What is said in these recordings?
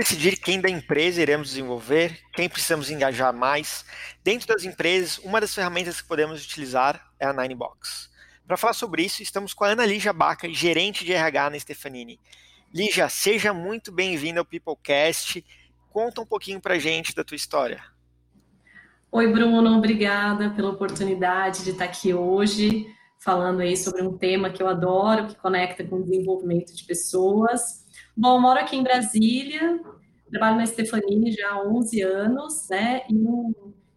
decidir quem da empresa iremos desenvolver, quem precisamos engajar mais? Dentro das empresas, uma das ferramentas que podemos utilizar é a Ninebox. Para falar sobre isso, estamos com a Ana Lígia Baca, gerente de RH na Stefanini. Lígia, seja muito bem-vinda ao Peoplecast. Conta um pouquinho para gente da tua história. Oi, Bruno, obrigada pela oportunidade de estar aqui hoje falando aí sobre um tema que eu adoro, que conecta com o desenvolvimento de pessoas. Bom, eu moro aqui em Brasília, trabalho na Stefanini já há 11 anos, né? E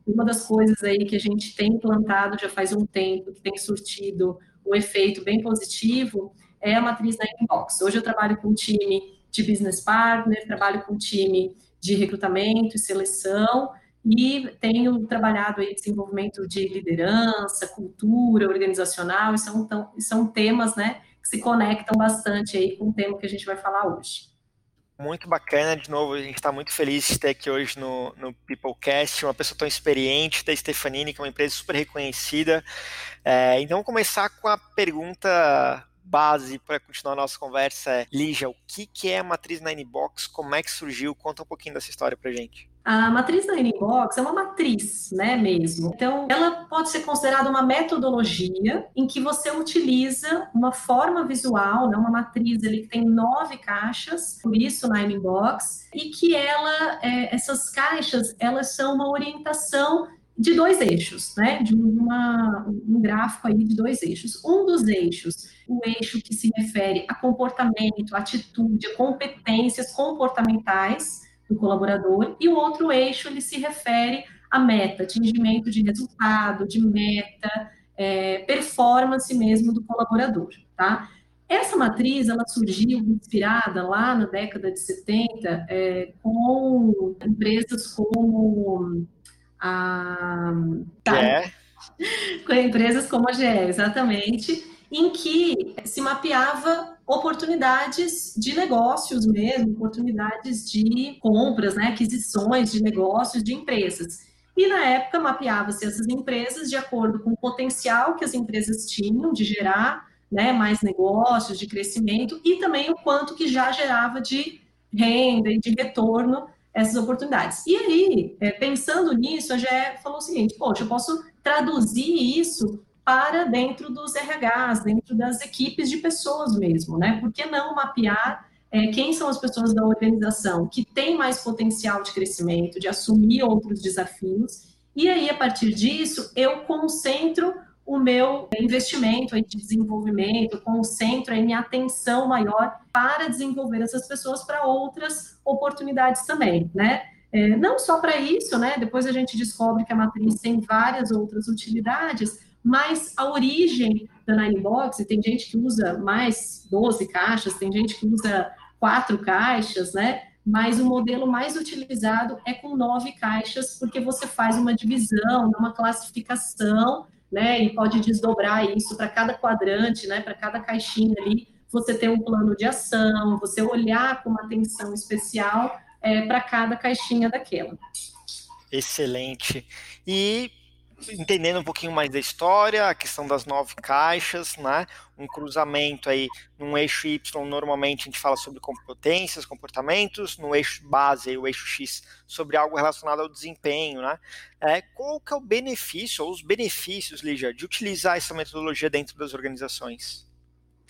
uma das coisas aí que a gente tem implantado já faz um tempo, que tem surtido um efeito bem positivo, é a matriz da Inbox. Hoje eu trabalho com um time de business partner, trabalho com um time de recrutamento e seleção, e tenho trabalhado aí desenvolvimento de liderança, cultura organizacional, e são, são temas, né, que se conectam bastante aí com o tema que a gente vai falar hoje. Muito bacana, de novo, a gente está muito feliz de ter aqui hoje no, no Peoplecast uma pessoa tão experiente da Stefanini, que é uma empresa super reconhecida. É, então, vamos começar com a pergunta base para continuar a nossa conversa. Lígia, o que, que é a matriz Ninebox? Como é que surgiu? Conta um pouquinho dessa história para gente. A matriz da Inbox é uma matriz, né, mesmo. Então, ela pode ser considerada uma metodologia em que você utiliza uma forma visual, né, uma matriz ali que tem nove caixas, por isso na Inbox, e que ela, é, essas caixas, elas são uma orientação de dois eixos, né, de uma, um gráfico aí de dois eixos. Um dos eixos, o eixo que se refere a comportamento, atitude, competências comportamentais, do colaborador, e o outro eixo ele se refere à meta, atingimento de resultado, de meta, é, performance mesmo do colaborador, tá? Essa matriz, ela surgiu inspirada lá na década de 70 é, com empresas como a... Tá, é. Com empresas como a GE, exatamente, em que se mapeava oportunidades de negócios mesmo, oportunidades de compras, né, aquisições de negócios de empresas. E na época mapeava-se essas empresas de acordo com o potencial que as empresas tinham de gerar né, mais negócios, de crescimento, e também o quanto que já gerava de renda e de retorno essas oportunidades. E aí, é, pensando nisso, a GE falou o seguinte: poxa, eu posso traduzir isso para dentro dos RHs, dentro das equipes de pessoas mesmo, né? Por que não mapear é, quem são as pessoas da organização que têm mais potencial de crescimento, de assumir outros desafios, e aí, a partir disso, eu concentro o meu investimento de desenvolvimento, concentro a minha atenção maior para desenvolver essas pessoas para outras oportunidades também, né? É, não só para isso, né? Depois a gente descobre que a matriz tem várias outras utilidades, mas a origem da Ninebox, e tem gente que usa mais 12 caixas, tem gente que usa quatro caixas, né? Mas o modelo mais utilizado é com nove caixas, porque você faz uma divisão, uma classificação, né? E pode desdobrar isso para cada quadrante, né? Para cada caixinha ali, você tem um plano de ação, você olhar com uma atenção especial é, para cada caixinha daquela. Excelente. E entendendo um pouquinho mais da história, a questão das nove caixas, né? Um cruzamento aí num eixo Y, normalmente a gente fala sobre competências, comportamentos, no eixo base, o eixo X, sobre algo relacionado ao desempenho, né? É, qual que é o benefício, ou os benefícios, Lígia, de utilizar essa metodologia dentro das organizações?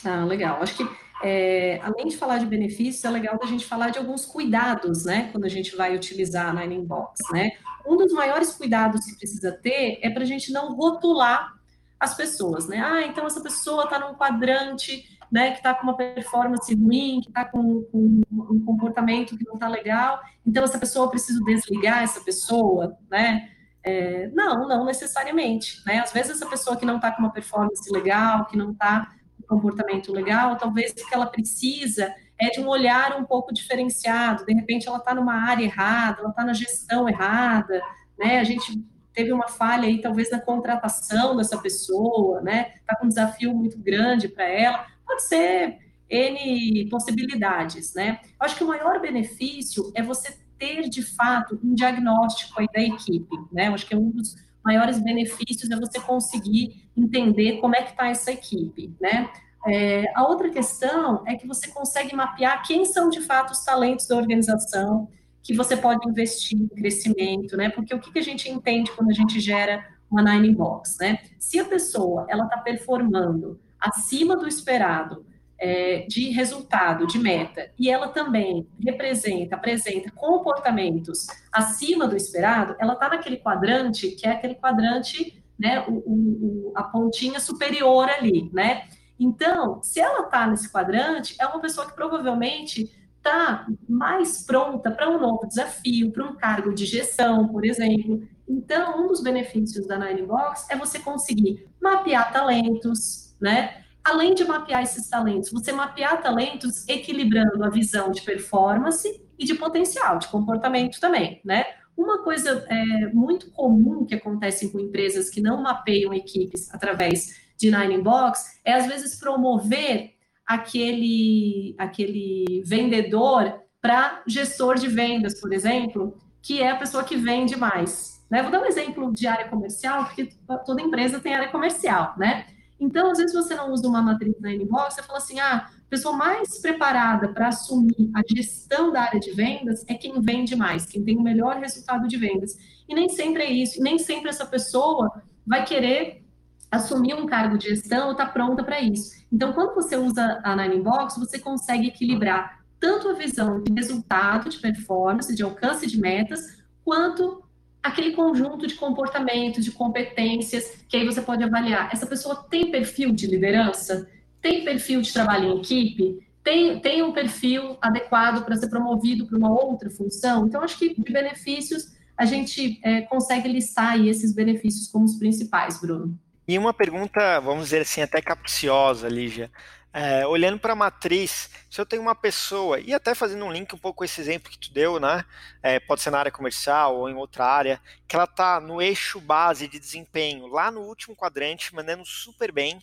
Ah, legal. Acho que é, além de falar de benefícios, é legal da gente falar de alguns cuidados, né? Quando a gente vai utilizar a Nine Inbox, né? Um dos maiores cuidados que precisa ter é para a gente não rotular as pessoas, né? Ah, então essa pessoa está num quadrante, né? Que está com uma performance ruim, que está com, com, um comportamento que não está legal. Então essa pessoa precisa desligar essa pessoa, né? É, não, não necessariamente, né? Às vezes essa pessoa que não está com uma performance legal, que não está comportamento legal, talvez o que ela precisa é de um olhar um pouco diferenciado. De repente, ela está numa área errada, ela está na gestão errada, né? A gente teve uma falha aí, talvez na contratação dessa pessoa, né? Está com um desafio muito grande para ela. Pode ser N possibilidades, né? Acho que o maior benefício é você ter, de fato, um diagnóstico aí da equipe, né? Acho que é um dos maiores benefícios é você conseguir entender como é que está essa equipe, né? É, a outra questão é que você consegue mapear quem são de fato os talentos da organização que você pode investir em crescimento, né? Porque o que, que a gente entende quando a gente gera uma Nine Box, né? Se a pessoa ela está performando acima do esperado é, de resultado, de meta, e ela também representa, apresenta comportamentos acima do esperado, ela está naquele quadrante que é aquele quadrante, né? O, o, a pontinha superior ali, né? Então, se ela está nesse quadrante, é uma pessoa que provavelmente está mais pronta para um novo desafio, para um cargo de gestão, por exemplo. Então, um dos benefícios da Nine Box é você conseguir mapear talentos, né? Além de mapear esses talentos, você mapear talentos equilibrando a visão de performance e de potencial, de comportamento também, né? Uma coisa é, muito comum que acontece com empresas que não mapeiam equipes através de Nine Box é às vezes promover aquele, aquele vendedor para gestor de vendas, por exemplo, que é a pessoa que vende mais. Né? Vou dar um exemplo de área comercial, porque toda empresa tem área comercial, né? Então, às vezes você não usa uma matriz na inbox, você fala assim, ah, a pessoa mais preparada para assumir a gestão da área de vendas é quem vende mais, quem tem o melhor resultado de vendas. E nem sempre é isso, nem sempre essa pessoa vai querer assumir um cargo de gestão ou está pronta para isso. Então, quando você usa a Nine Box, você consegue equilibrar tanto a visão de resultado, de performance, de alcance de metas, quanto aquele conjunto de comportamentos, de competências, que aí você pode avaliar. Essa pessoa tem perfil de liderança? Tem perfil de trabalho em equipe? Tem, tem um perfil adequado para ser promovido para uma outra função? Então, acho que de benefícios, a gente é, consegue listar esses benefícios como os principais, Bruno. E uma pergunta, vamos dizer assim, até capciosa, Lígia. É, olhando para a matriz, se eu tenho uma pessoa, e até fazendo um link um pouco com esse exemplo que tu deu, né? É, pode ser na área comercial ou em outra área, que ela está no eixo base de desempenho, lá no último quadrante, mandando super bem,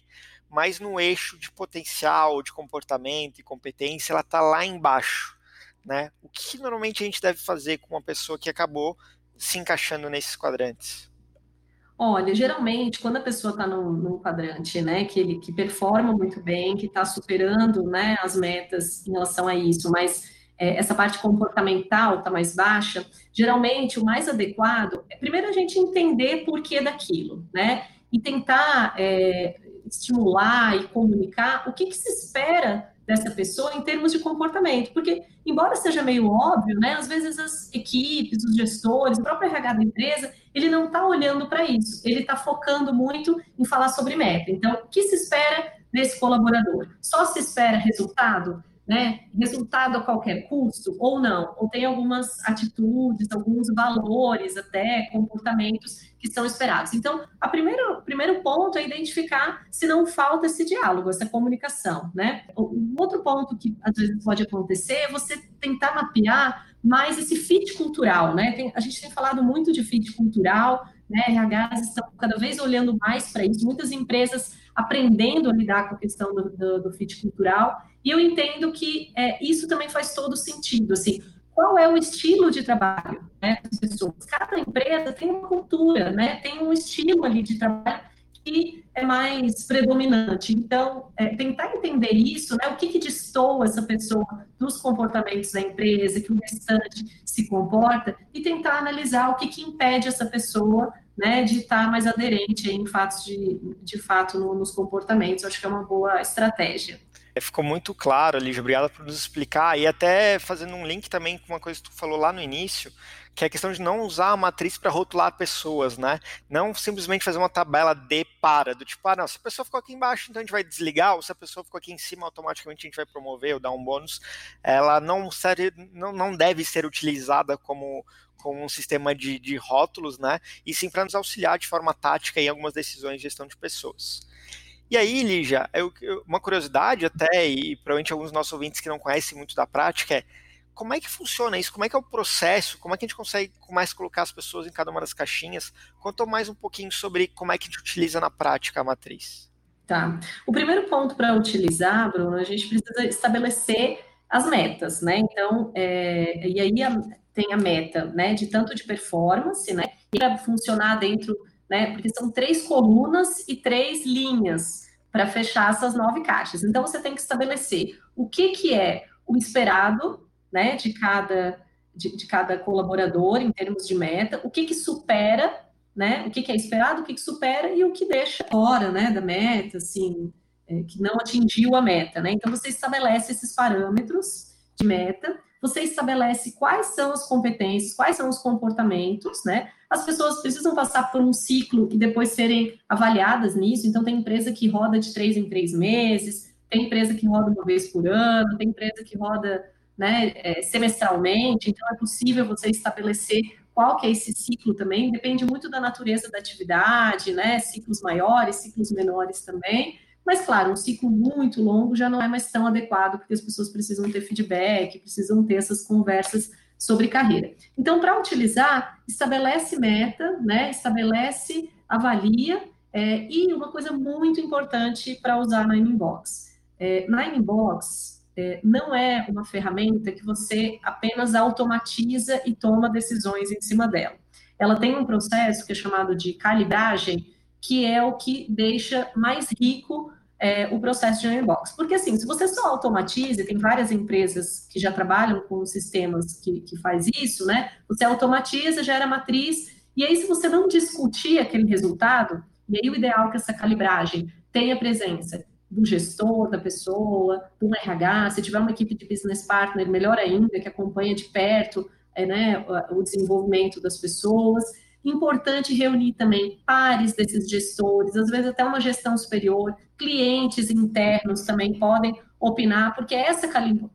mas no eixo de potencial, de comportamento e competência, ela está lá embaixo. Né? O que normalmente a gente deve fazer com uma pessoa que acabou se encaixando nesses quadrantes? Olha, geralmente, quando a pessoa está num, num, quadrante, né, que ele que performa muito bem, que está superando, né, as metas em relação a isso, mas é, essa parte comportamental está mais baixa, geralmente o mais adequado é primeiro a gente entender por que daquilo, né, e tentar é, estimular e comunicar o que, que se espera dessa pessoa em termos de comportamento, porque embora seja meio óbvio, né, às vezes as equipes, os gestores, o próprio RH da empresa, ele não está olhando para isso, ele está focando muito em falar sobre meta. Então, o que se espera desse colaborador? Só se espera resultado? Né? Resultado a qualquer custo ou não? Ou tem algumas atitudes, alguns valores, até comportamentos que são esperados. Então, o primeiro, primeiro ponto é identificar se não falta esse diálogo, essa comunicação, né? O outro ponto que às vezes pode acontecer é você tentar mapear mais esse fit cultural, né? Tem, a gente tem falado muito de fit cultural, né? RHs estão cada vez olhando mais para isso, muitas empresas aprendendo a lidar com a questão do, do, do fit cultural, e eu entendo que é, isso também faz todo sentido, assim, qual é o estilo de trabalho né, das pessoas. Cada empresa tem uma cultura, né, tem um estilo ali de trabalho que é mais predominante. Então, é, tentar entender isso, né, o que, que destoa essa pessoa dos comportamentos da empresa, que o restante se comporta, e tentar analisar o que, que impede essa pessoa né, de estar mais aderente em fatos de, de fato no, nos comportamentos. Acho que é uma boa estratégia. É, ficou muito claro, Lígia, obrigado por nos explicar. E até fazendo um link também com uma coisa que tu falou lá no início, que é a questão de não usar a matriz para rotular pessoas, né? Não simplesmente fazer uma tabela de para, do tipo, ah, não, se a pessoa ficou aqui embaixo, então a gente vai desligar, ou se a pessoa ficou aqui em cima, automaticamente a gente vai promover ou dar um bônus. Ela não, serve, não, não deve ser utilizada como, como um sistema de, de rótulos, né? E sim para nos auxiliar de forma tática em algumas decisões de gestão de pessoas. E aí, Lígia, eu, uma curiosidade até, e provavelmente alguns dos nossos ouvintes que não conhecem muito da prática, é como é que funciona isso? Como é que é o processo? Como é que a gente consegue mais colocar as pessoas em cada uma das caixinhas? Conta mais um pouquinho sobre como é que a gente utiliza na prática a matriz. Tá. O primeiro ponto para utilizar, Bruno, a gente precisa estabelecer as metas, né? Então, é, e aí a, tem a meta, né, de tanto de performance, né, para funcionar dentro, né, porque são três colunas e três linhas para fechar essas nove caixas. Então, você tem que estabelecer o que, que é o esperado, né, de cada, de, de cada colaborador em termos de meta, o que que supera, né, o que que é esperado, o que que supera e o que deixa fora, né, da meta, assim, é, que não atingiu a meta, né? Então, você estabelece esses parâmetros de meta, você estabelece quais são as competências, quais são os comportamentos, né? As pessoas precisam passar por um ciclo e depois serem avaliadas nisso. Então, tem empresa que roda de três em três meses, tem empresa que roda uma vez por ano, tem empresa que roda né, é, semestralmente. Então, é possível você estabelecer qual que é esse ciclo também. Depende muito da natureza da atividade, né? Ciclos maiores, ciclos menores também. Mas, claro, um ciclo muito longo já não é mais tão adequado, porque as pessoas precisam ter feedback, precisam ter essas conversas sobre carreira. Então, para utilizar, estabelece meta, né? Estabelece, avalia, é, e uma coisa muito importante para usar na Inbox. É, na Inbox, é, não é uma ferramenta que você apenas automatiza e toma decisões em cima dela. Ela tem um processo que é chamado de calibragem, que é o que deixa mais rico é, o processo de inbox. Porque, assim, se você só automatiza, tem várias empresas que já trabalham com sistemas que, que faz isso, né? Você automatiza, gera matriz, e aí, se você não discutir aquele resultado, e aí o ideal é que essa calibragem tenha presença do gestor, da pessoa, do RH, se tiver uma equipe de business partner, melhor ainda, que acompanha de perto é, né, o desenvolvimento das pessoas, Importante reunir também pares desses gestores, às vezes até uma gestão superior, clientes internos também podem opinar, porque essa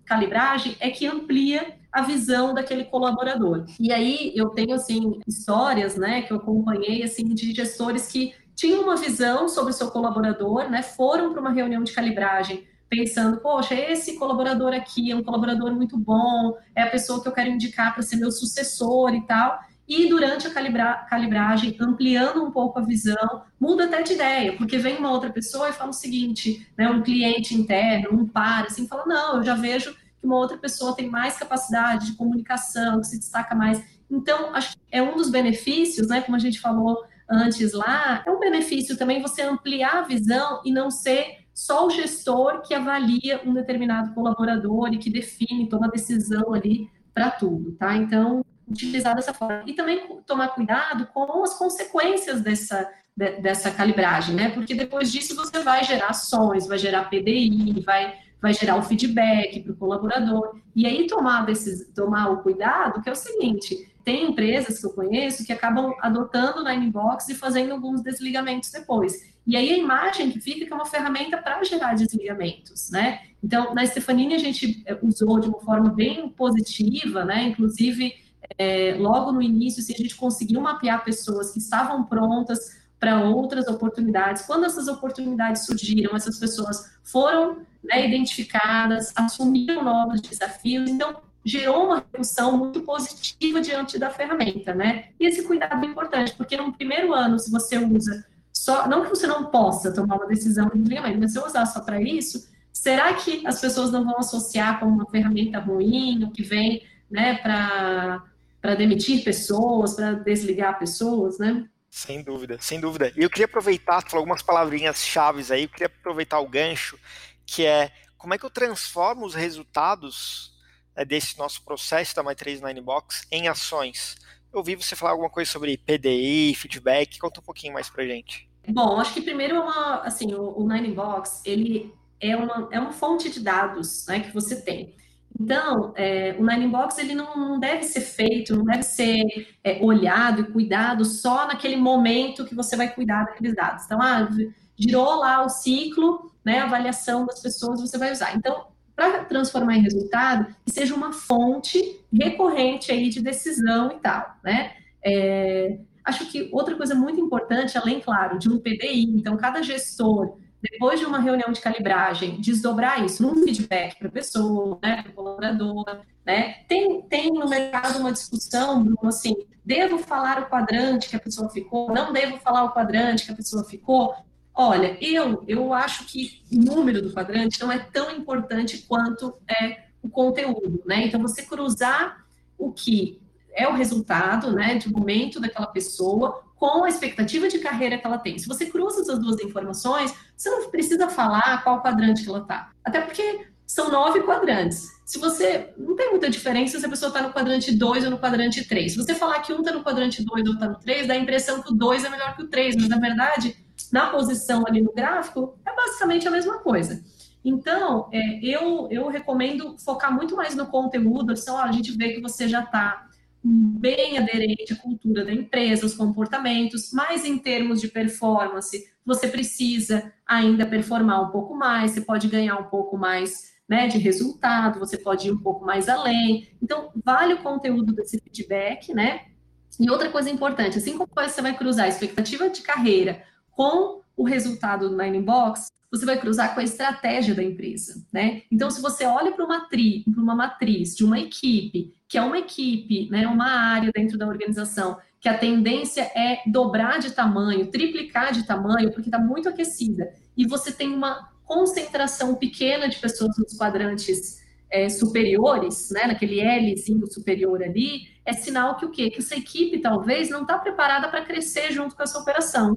calibragem é que amplia a visão daquele colaborador. E aí eu tenho assim histórias, né, que eu acompanhei assim de gestores que tinham uma visão sobre o seu colaborador, né, foram para uma reunião de calibragem pensando, poxa, esse colaborador aqui é um colaborador muito bom, é a pessoa que eu quero indicar para ser meu sucessor e tal e durante a calibra calibragem, ampliando um pouco a visão, muda até de ideia, porque vem uma outra pessoa e fala o seguinte, né, um cliente interno, um par, assim, fala, não, eu já vejo que uma outra pessoa tem mais capacidade de comunicação, que se destaca mais. Então, acho que é um dos benefícios, né, como a gente falou antes lá, é um benefício também você ampliar a visão e não ser só o gestor que avalia um determinado colaborador e que define, toma decisão ali para tudo, tá? Então, utilizar dessa forma. E também tomar cuidado com as consequências dessa, de, dessa calibragem, né? Porque depois disso você vai gerar ações, vai gerar PDI, vai, vai gerar o feedback para o colaborador. E aí tomar, desses, tomar o cuidado, que é o seguinte, tem empresas que eu conheço que acabam adotando na inbox e fazendo alguns desligamentos depois. E aí a imagem que fica é que é uma ferramenta para gerar desligamentos, né? Então, na Stefanini a gente usou de uma forma bem positiva, né? Inclusive, é, logo no início, se a gente conseguiu mapear pessoas que estavam prontas para outras oportunidades, quando essas oportunidades surgiram, essas pessoas foram né, identificadas, assumiram novos desafios, então gerou uma redução muito positiva diante da ferramenta, né? E esse cuidado é importante, porque no primeiro ano, se você usa só, não que você não possa tomar uma decisão de desligamento, mas se você usar só para isso, será que as pessoas não vão associar como uma ferramenta ruim, que vem né, para para demitir pessoas, para desligar pessoas, né? Sem dúvida, sem dúvida. E eu queria aproveitar, falou algumas palavrinhas chaves aí, eu queria aproveitar o gancho, que é como é que eu transformo os resultados né, desse nosso processo da My39 Box em ações. Eu ouvi você falar alguma coisa sobre PDI, feedback, conta um pouquinho mais pra gente. Bom, acho que primeiro é uma, assim, o, o Ninebox, ele é uma, é uma fonte de dados né, que você tem. Então, é, o Nine Box ele não, não, deve ser feito, não deve ser é, olhado e cuidado só naquele momento que você vai cuidar daqueles dados. Então, ah, girou lá o ciclo, né, avaliação das pessoas, você vai usar. Então, para transformar em resultado, que seja uma fonte recorrente aí de decisão e tal, né? É, acho que outra coisa muito importante, além, claro, de um PDI, então cada gestor depois de uma reunião de calibragem, desdobrar isso num feedback para a pessoa, né, para o colaborador, né? Tem, tem no mercado uma discussão, Bruno, assim, devo falar o quadrante que a pessoa ficou, não devo falar o quadrante que a pessoa ficou? Olha, eu, eu acho que o número do quadrante não é tão importante quanto é o conteúdo, né? Então, você cruzar o que é o resultado, né, de momento daquela pessoa com a expectativa de carreira que ela tem. Se você cruza essas duas informações, você não precisa falar qual quadrante ela está. Até porque são nove quadrantes. Se você. Não tem muita diferença se a pessoa está no quadrante 2 ou no quadrante 3. Se você falar que um está no quadrante 2 ou está no 3, dá a impressão que o 2 é melhor que o 3, mas na verdade, na posição ali no gráfico, é basicamente a mesma coisa. Então, é, eu, eu recomendo focar muito mais no conteúdo, assim, ó, a gente vê que você já está bem aderente à cultura da empresa, os comportamentos, mas em termos de performance, você precisa ainda performar um pouco mais, você pode ganhar um pouco mais né, de resultado, você pode ir um pouco mais além. Então, vale o conteúdo desse feedback, né? E outra coisa importante, assim como você vai cruzar a expectativa de carreira com o resultado do Nine Box, você vai cruzar com a estratégia da empresa, né? Então, se você olha para uma, tri, uma matriz de uma equipe, que é uma equipe, né, uma área dentro da organização, que a tendência é dobrar de tamanho, triplicar de tamanho, porque está muito aquecida, e você tem uma concentração pequena de pessoas nos quadrantes é, superiores, né, naquele Lzinho superior ali, é sinal que o quê? Que essa equipe talvez não está preparada para crescer junto com essa operação.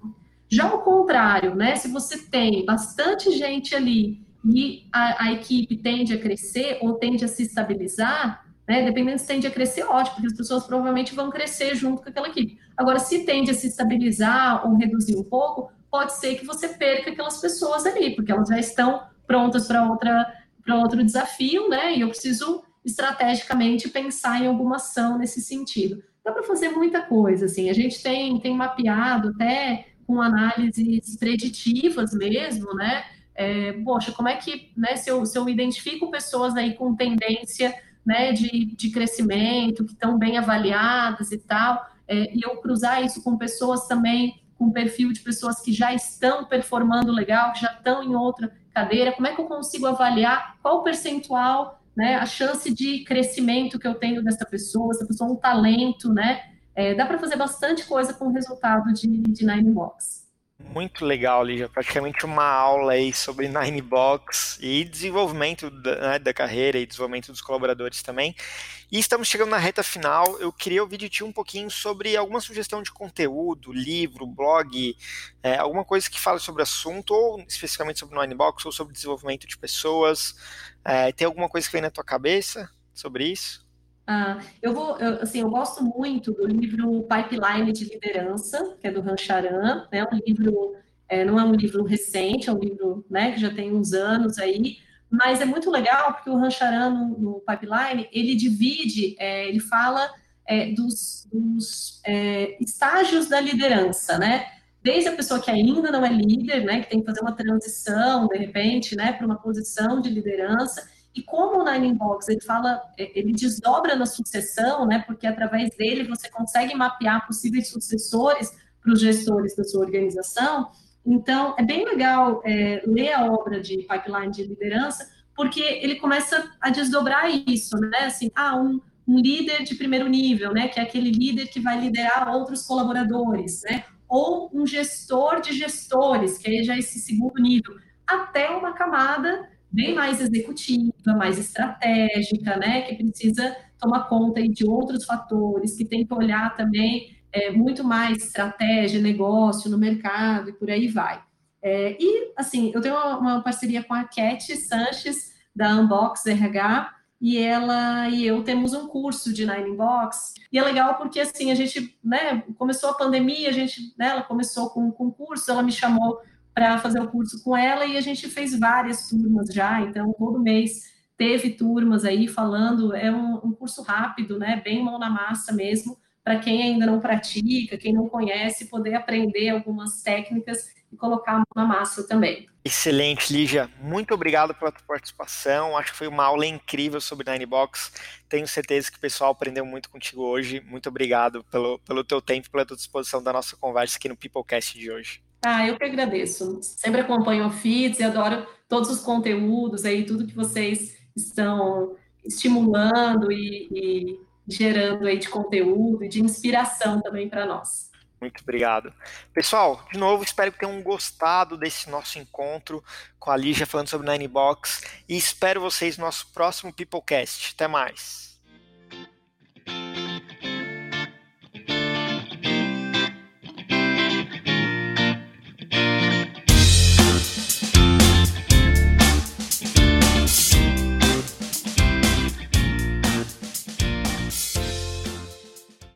Já ao contrário, né, se você tem bastante gente ali e a, a, equipe tende a crescer ou tende a se estabilizar, né, dependendo se tende a crescer, ótimo, porque as pessoas provavelmente vão crescer junto com aquela equipe. Agora, se tende a se estabilizar ou reduzir um pouco, pode ser que você perca aquelas pessoas ali, porque elas já estão prontas para outra para outro desafio, né? E eu preciso estrategicamente pensar em alguma ação nesse sentido. Dá para fazer muita coisa, assim. A gente tem tem mapeado até com análises preditivas mesmo, né? É, poxa, como é que, né, se eu, se eu identifico pessoas aí com tendência né, de, de crescimento, que estão bem avaliadas e tal, é, e eu cruzar isso com pessoas também com perfil de pessoas que já estão performando legal, que já estão em outra cadeira, como é que eu consigo avaliar qual o percentual, né, a chance de crescimento que eu tenho dessa pessoa, essa pessoa é um talento, né, é, dá para fazer bastante coisa com o resultado de, de Nine Box. Muito legal, Lígia. Praticamente uma aula aí sobre Nine Box e desenvolvimento da, né, da, carreira e desenvolvimento dos colaboradores também. E estamos chegando na reta final. Eu queria ouvir de ti um pouquinho sobre alguma sugestão de conteúdo, livro, blog, é, alguma coisa que fale sobre o assunto, ou especificamente sobre Nine Box, ou sobre desenvolvimento de pessoas. É, tem alguma coisa que vem na tua cabeça sobre isso? Ah, eu vou, eu, assim, eu gosto muito do livro Pipeline de Liderança, que é do Rancharan, né? Um livro, é, não é um livro recente, é um livro, né, que já tem uns anos aí, mas é muito legal porque o Rancharan no, no Pipeline ele divide, é, ele fala é, dos, dos é, estágios da liderança, né? Desde a pessoa que ainda não é líder, né, que tem que fazer uma transição de repente, né, para uma posição de liderança e como o Nine Box ele fala, é, ele desdobra na sucessão, né? Porque através dele você consegue mapear possíveis sucessores para os gestores da sua organização. Então, é bem legal é, ler a obra de Pipeline de Liderança, porque ele começa a desdobrar isso, né? Assim, ah, um, um líder de primeiro nível, né? Que é aquele líder que vai liderar outros colaboradores, né? Ou um gestor de gestores, que é já esse segundo nível, até uma camada bem mais executiva, mais estratégica, né, que precisa tomar conta de outros fatores, que tem que olhar também é, muito mais estratégia, negócio no mercado e por aí vai. É, e, assim, eu tenho uma, uma, parceria com a Cat Sanches, da Unbox RH, e ela e eu temos um curso de Nine Box, e é legal porque, assim, a gente, né, começou a pandemia, a gente, né, ela começou com, com curso, ela me chamou para fazer o curso com ela e a gente fez várias turmas já, então todo mês teve turmas aí falando, é um, um curso rápido, né, bem mão na massa mesmo, para quem ainda não pratica, quem não conhece, poder aprender algumas técnicas e colocar a mão na massa também. Excelente, Lígia. Muito obrigado pela tua participação. Acho que foi uma aula incrível sobre Ninebox. Tenho certeza que o pessoal aprendeu muito contigo hoje. Muito obrigado pelo, pelo teu tempo, pela tua disposição da nossa conversa aqui no Peoplecast de hoje. Ah, eu que agradeço. Sempre acompanho o FITS e adoro todos os conteúdos aí, tudo que vocês estão estimulando e, e gerando aí de conteúdo e de inspiração também para nós. Muito obrigado. Pessoal, de novo, espero que tenham gostado desse nosso encontro com a Lígia falando sobre Ninebox e espero vocês no nosso próximo Peoplecast. Até mais.